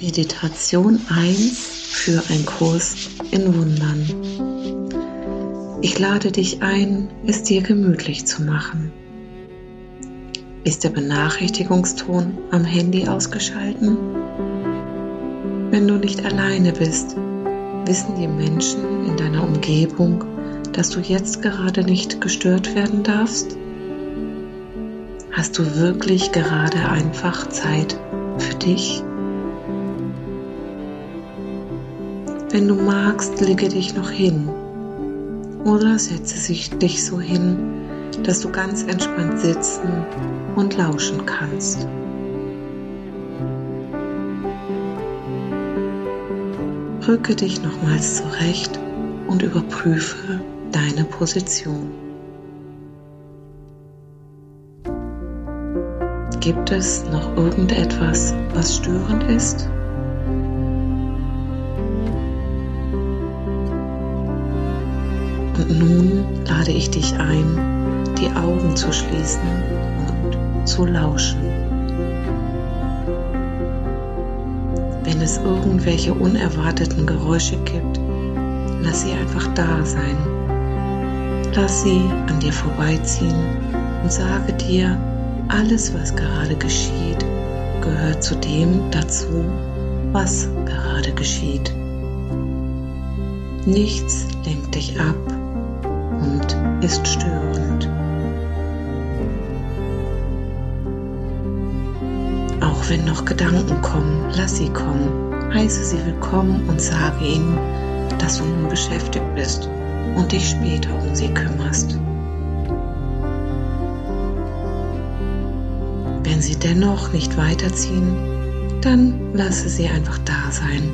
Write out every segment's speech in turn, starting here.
Meditation 1 für ein Kurs in Wundern. Ich lade dich ein, es dir gemütlich zu machen. Ist der Benachrichtigungston am Handy ausgeschalten? Wenn du nicht alleine bist, wissen die Menschen in deiner Umgebung, dass du jetzt gerade nicht gestört werden darfst? Hast du wirklich gerade einfach Zeit für dich? Wenn du magst, lege dich noch hin oder setze dich so hin, dass du ganz entspannt sitzen und lauschen kannst. Rücke dich nochmals zurecht und überprüfe deine Position. Gibt es noch irgendetwas, was störend ist? Nun lade ich dich ein, die Augen zu schließen und zu lauschen. Wenn es irgendwelche unerwarteten Geräusche gibt, lass sie einfach da sein. Lass sie an dir vorbeiziehen und sage dir, alles, was gerade geschieht, gehört zu dem dazu, was gerade geschieht. Nichts lenkt dich ab ist störend. Auch wenn noch Gedanken kommen, lass sie kommen. Heiße sie willkommen und sage ihnen, dass du nun beschäftigt bist und dich später um sie kümmerst. Wenn sie dennoch nicht weiterziehen, dann lasse sie einfach da sein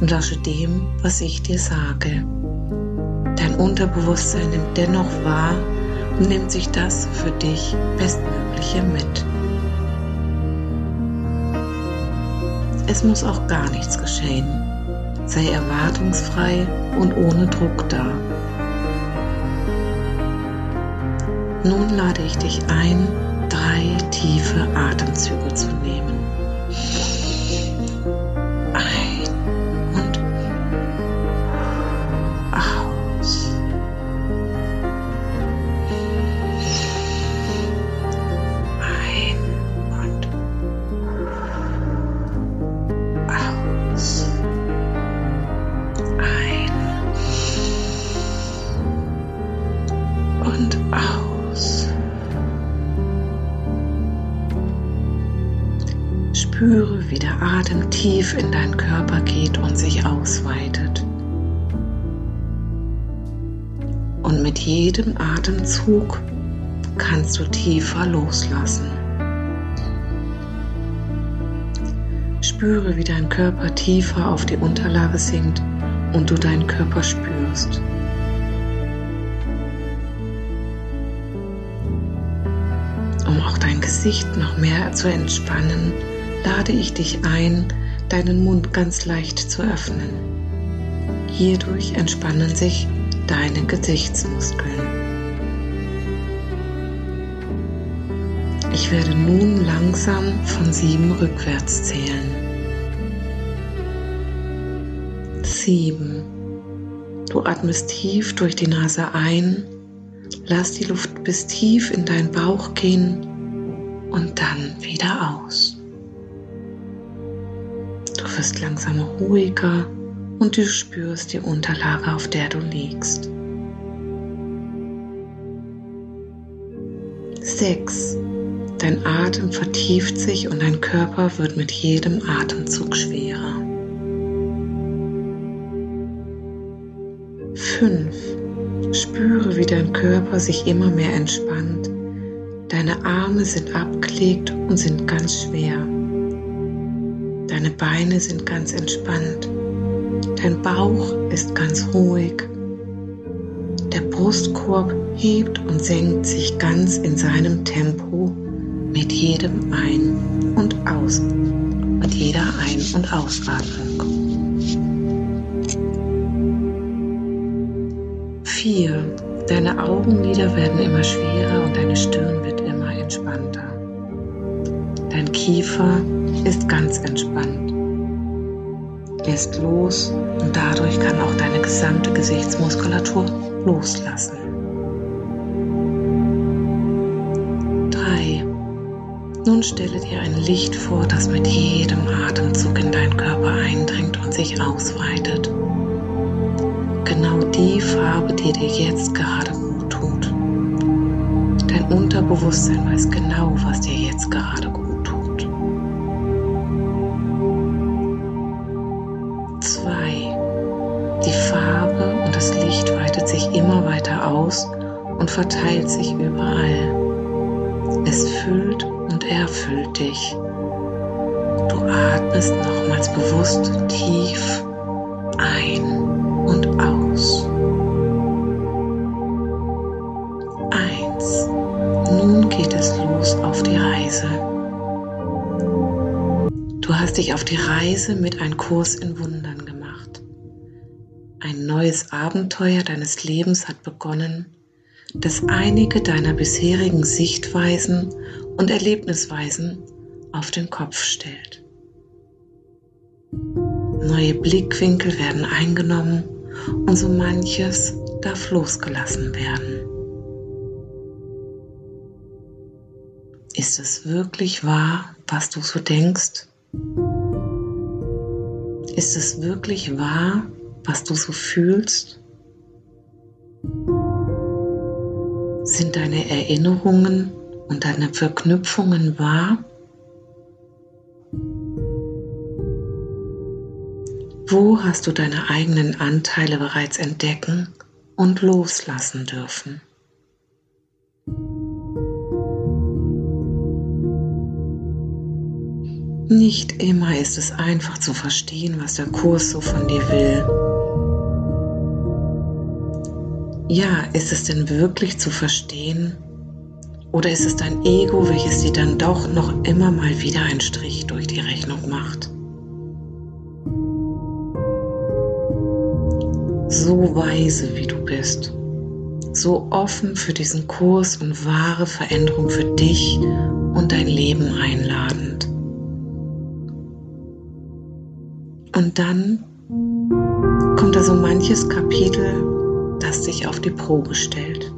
und lausche dem, was ich dir sage. Dein Unterbewusstsein nimmt dennoch wahr und nimmt sich das für dich Bestmögliche mit. Es muss auch gar nichts geschehen. Sei erwartungsfrei und ohne Druck da. Nun lade ich dich ein, drei tiefe Atemzüge zu nehmen. Wie der Atem tief in deinen Körper geht und sich ausweitet. Und mit jedem Atemzug kannst du tiefer loslassen. Spüre, wie dein Körper tiefer auf die Unterlage sinkt und du deinen Körper spürst. Um auch dein Gesicht noch mehr zu entspannen, lade ich dich ein, deinen Mund ganz leicht zu öffnen. Hierdurch entspannen sich deine Gesichtsmuskeln. Ich werde nun langsam von sieben rückwärts zählen. Sieben. Du atmest tief durch die Nase ein, lass die Luft bis tief in deinen Bauch gehen und dann wieder aus. Wirst langsam ruhiger und du spürst die Unterlage, auf der du liegst. 6. Dein Atem vertieft sich und dein Körper wird mit jedem Atemzug schwerer. 5. Spüre, wie dein Körper sich immer mehr entspannt. Deine Arme sind abgelegt und sind ganz schwer. Deine Beine sind ganz entspannt. Dein Bauch ist ganz ruhig. Der Brustkorb hebt und senkt sich ganz in seinem Tempo mit jedem Ein- und Aus, mit jeder Ein- und Ausatmung. 4. Deine Augenlider werden immer schwerer und deine Stirn wird immer entspannter. Dein Kiefer ist ganz entspannt. lässt los und dadurch kann auch deine gesamte Gesichtsmuskulatur loslassen. 3. Nun stelle dir ein Licht vor, das mit jedem Atemzug in deinen Körper eindringt und sich ausweitet. Genau die Farbe, die dir jetzt gerade gut tut. Dein Unterbewusstsein weiß genau, was dir jetzt gerade gut sich immer weiter aus und verteilt sich überall. Es füllt und erfüllt dich. Du atmest nochmals bewusst tief ein und aus. Eins. Nun geht es los auf die Reise. Du hast dich auf die Reise mit einem Kurs in Wundern gemacht. Ein neues Abenteuer deines Lebens hat begonnen, das einige deiner bisherigen Sichtweisen und Erlebnisweisen auf den Kopf stellt. Neue Blickwinkel werden eingenommen und so manches darf losgelassen werden. Ist es wirklich wahr, was du so denkst? Ist es wirklich wahr, was du so fühlst? Sind deine Erinnerungen und deine Verknüpfungen wahr? Wo hast du deine eigenen Anteile bereits entdecken und loslassen dürfen? Nicht immer ist es einfach zu verstehen, was der Kurs so von dir will. Ja, ist es denn wirklich zu verstehen? Oder ist es dein Ego, welches dir dann doch noch immer mal wieder einen Strich durch die Rechnung macht? So weise wie du bist, so offen für diesen Kurs und wahre Veränderung für dich und dein Leben einladend. Und dann kommt da so manches Kapitel, das sich auf die Probe stellt.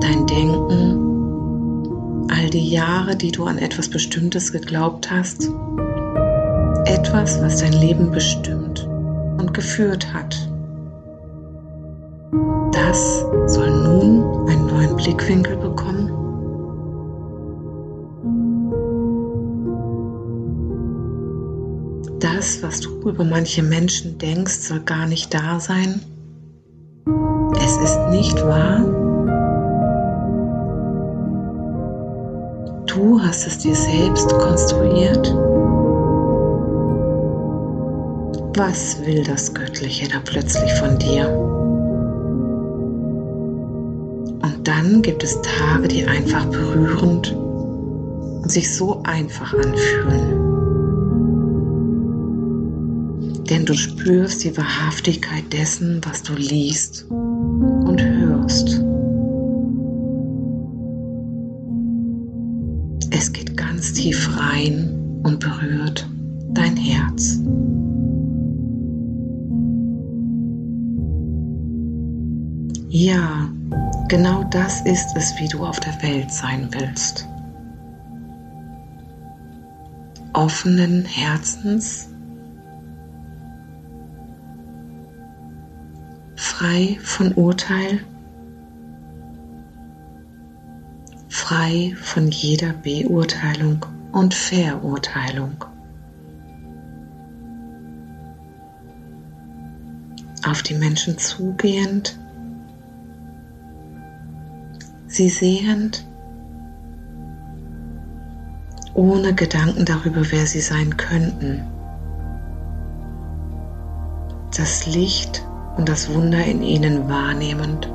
Dein Denken, all die Jahre, die du an etwas Bestimmtes geglaubt hast, etwas, was dein Leben bestimmt und geführt hat. Das soll nun einen neuen Blickwinkel bekommen was du über manche Menschen denkst, soll gar nicht da sein. Es ist nicht wahr. Du hast es dir selbst konstruiert. Was will das Göttliche da plötzlich von dir? Und dann gibt es Tage, die einfach berührend und sich so einfach anfühlen denn du spürst die Wahrhaftigkeit dessen, was du liest und hörst. Es geht ganz tief rein und berührt dein Herz. Ja, genau das ist es, wie du auf der Welt sein willst. Offenen Herzens frei von Urteil, frei von jeder Beurteilung und Verurteilung. Auf die Menschen zugehend, sie sehend, ohne Gedanken darüber, wer sie sein könnten. Das Licht und das Wunder in ihnen wahrnehmend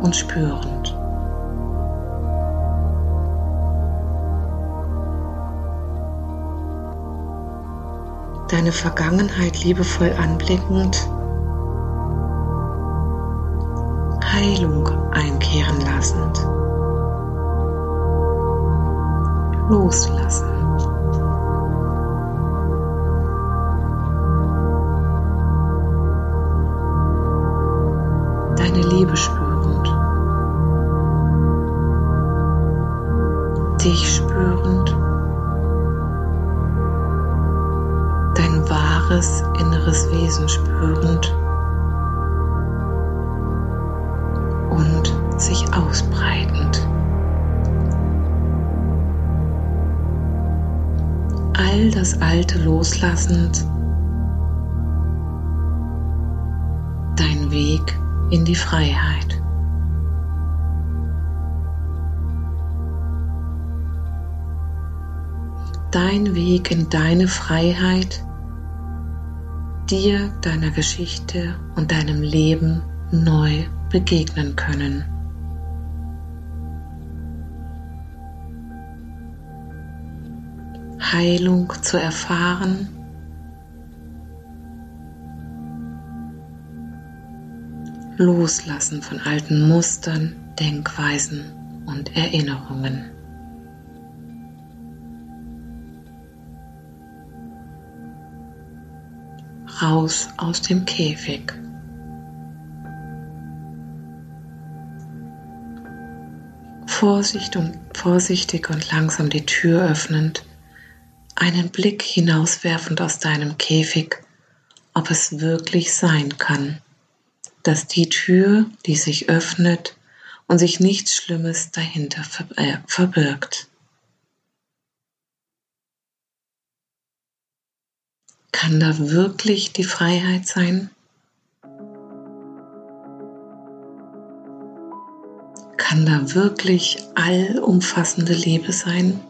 und spürend. Deine Vergangenheit liebevoll anblickend, Heilung einkehren lassend, loslassen. Liebe spürend, dich spürend, dein wahres inneres Wesen spürend. Und sich ausbreitend. All das Alte loslassend in die Freiheit. Dein Weg in deine Freiheit, dir, deiner Geschichte und deinem Leben neu begegnen können. Heilung zu erfahren Loslassen von alten Mustern, Denkweisen und Erinnerungen. Raus aus dem Käfig. Vorsicht und, vorsichtig und langsam die Tür öffnend, einen Blick hinauswerfend aus deinem Käfig, ob es wirklich sein kann dass die Tür, die sich öffnet und sich nichts Schlimmes dahinter äh, verbirgt. Kann da wirklich die Freiheit sein? Kann da wirklich allumfassende Liebe sein?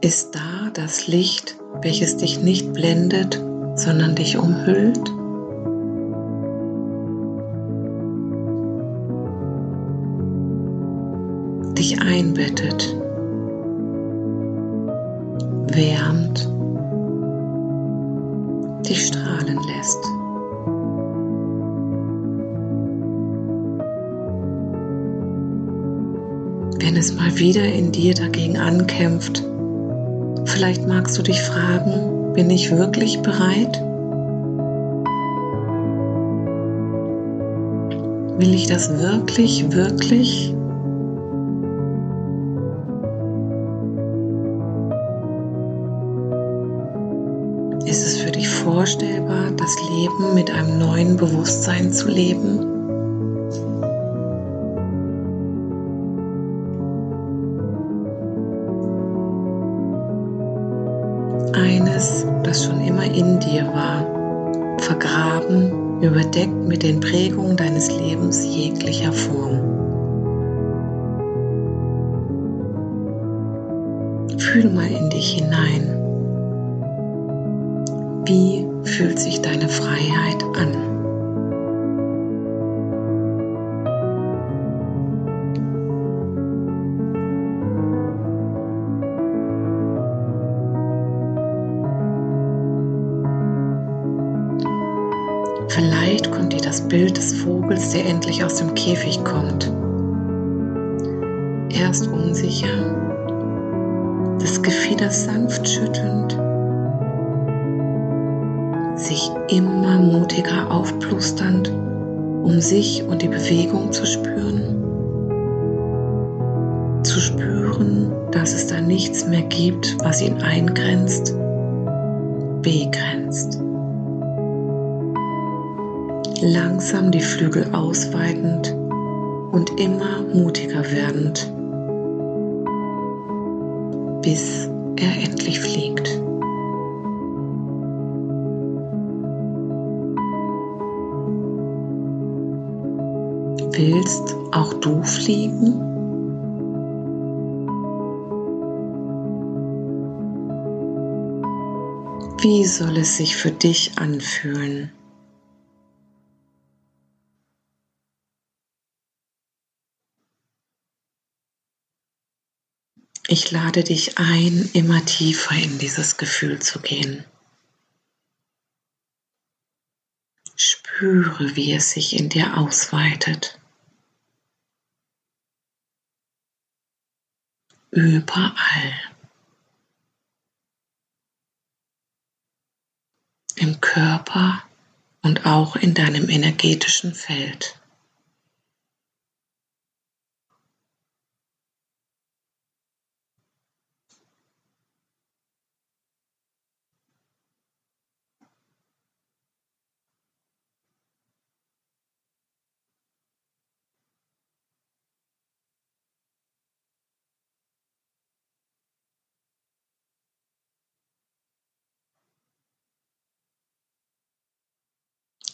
Ist da das Licht, welches dich nicht blendet, sondern dich umhüllt? Dich einbettet, wärmt, dich strahlen lässt. Wenn es mal wieder in dir dagegen ankämpft, Vielleicht magst du dich fragen, bin ich wirklich bereit? Will ich das wirklich, wirklich? Ist es für dich vorstellbar, das Leben mit einem neuen Bewusstsein zu leben? In dir war, vergraben, überdeckt mit den Prägungen deines Lebens jeglicher Form. Fühl mal in dich hinein. Wie fühlt sich deine Freiheit an? Das Bild des Vogels, der endlich aus dem Käfig kommt. Erst unsicher, das Gefieder sanft schüttelnd, sich immer mutiger aufplusternd, um sich und die Bewegung zu spüren. Zu spüren, dass es da nichts mehr gibt, was ihn eingrenzt, begrenzt langsam die Flügel ausweitend und immer mutiger werdend, bis er endlich fliegt. Willst auch du fliegen? Wie soll es sich für dich anfühlen? Ich lade dich ein, immer tiefer in dieses Gefühl zu gehen. Spüre, wie es sich in dir ausweitet. Überall. Im Körper und auch in deinem energetischen Feld.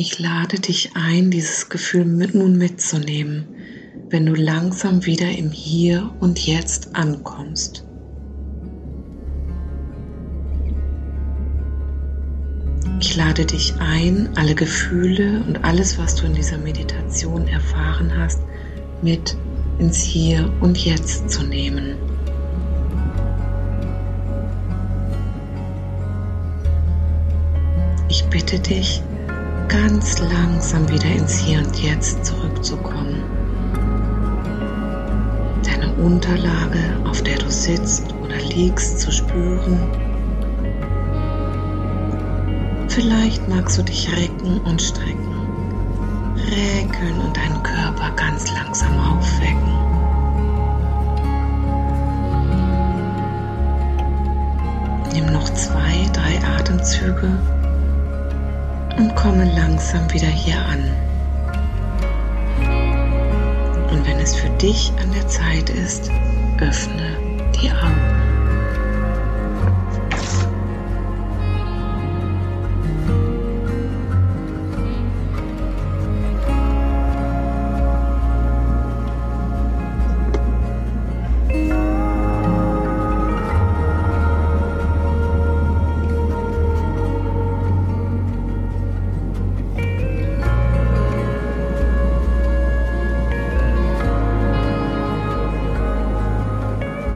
Ich lade dich ein, dieses Gefühl mit nun mitzunehmen, wenn du langsam wieder im Hier und Jetzt ankommst. Ich lade dich ein, alle Gefühle und alles, was du in dieser Meditation erfahren hast, mit ins Hier und Jetzt zu nehmen. Ich bitte dich, ganz langsam wieder ins Hier und Jetzt zurückzukommen. Deine Unterlage, auf der du sitzt oder liegst, zu spüren. Vielleicht magst du dich recken und strecken. Recken und deinen Körper ganz langsam aufwecken. Nimm noch zwei, drei Atemzüge und komme langsam wieder hier an. Und wenn es für dich an der Zeit ist, öffne die Augen.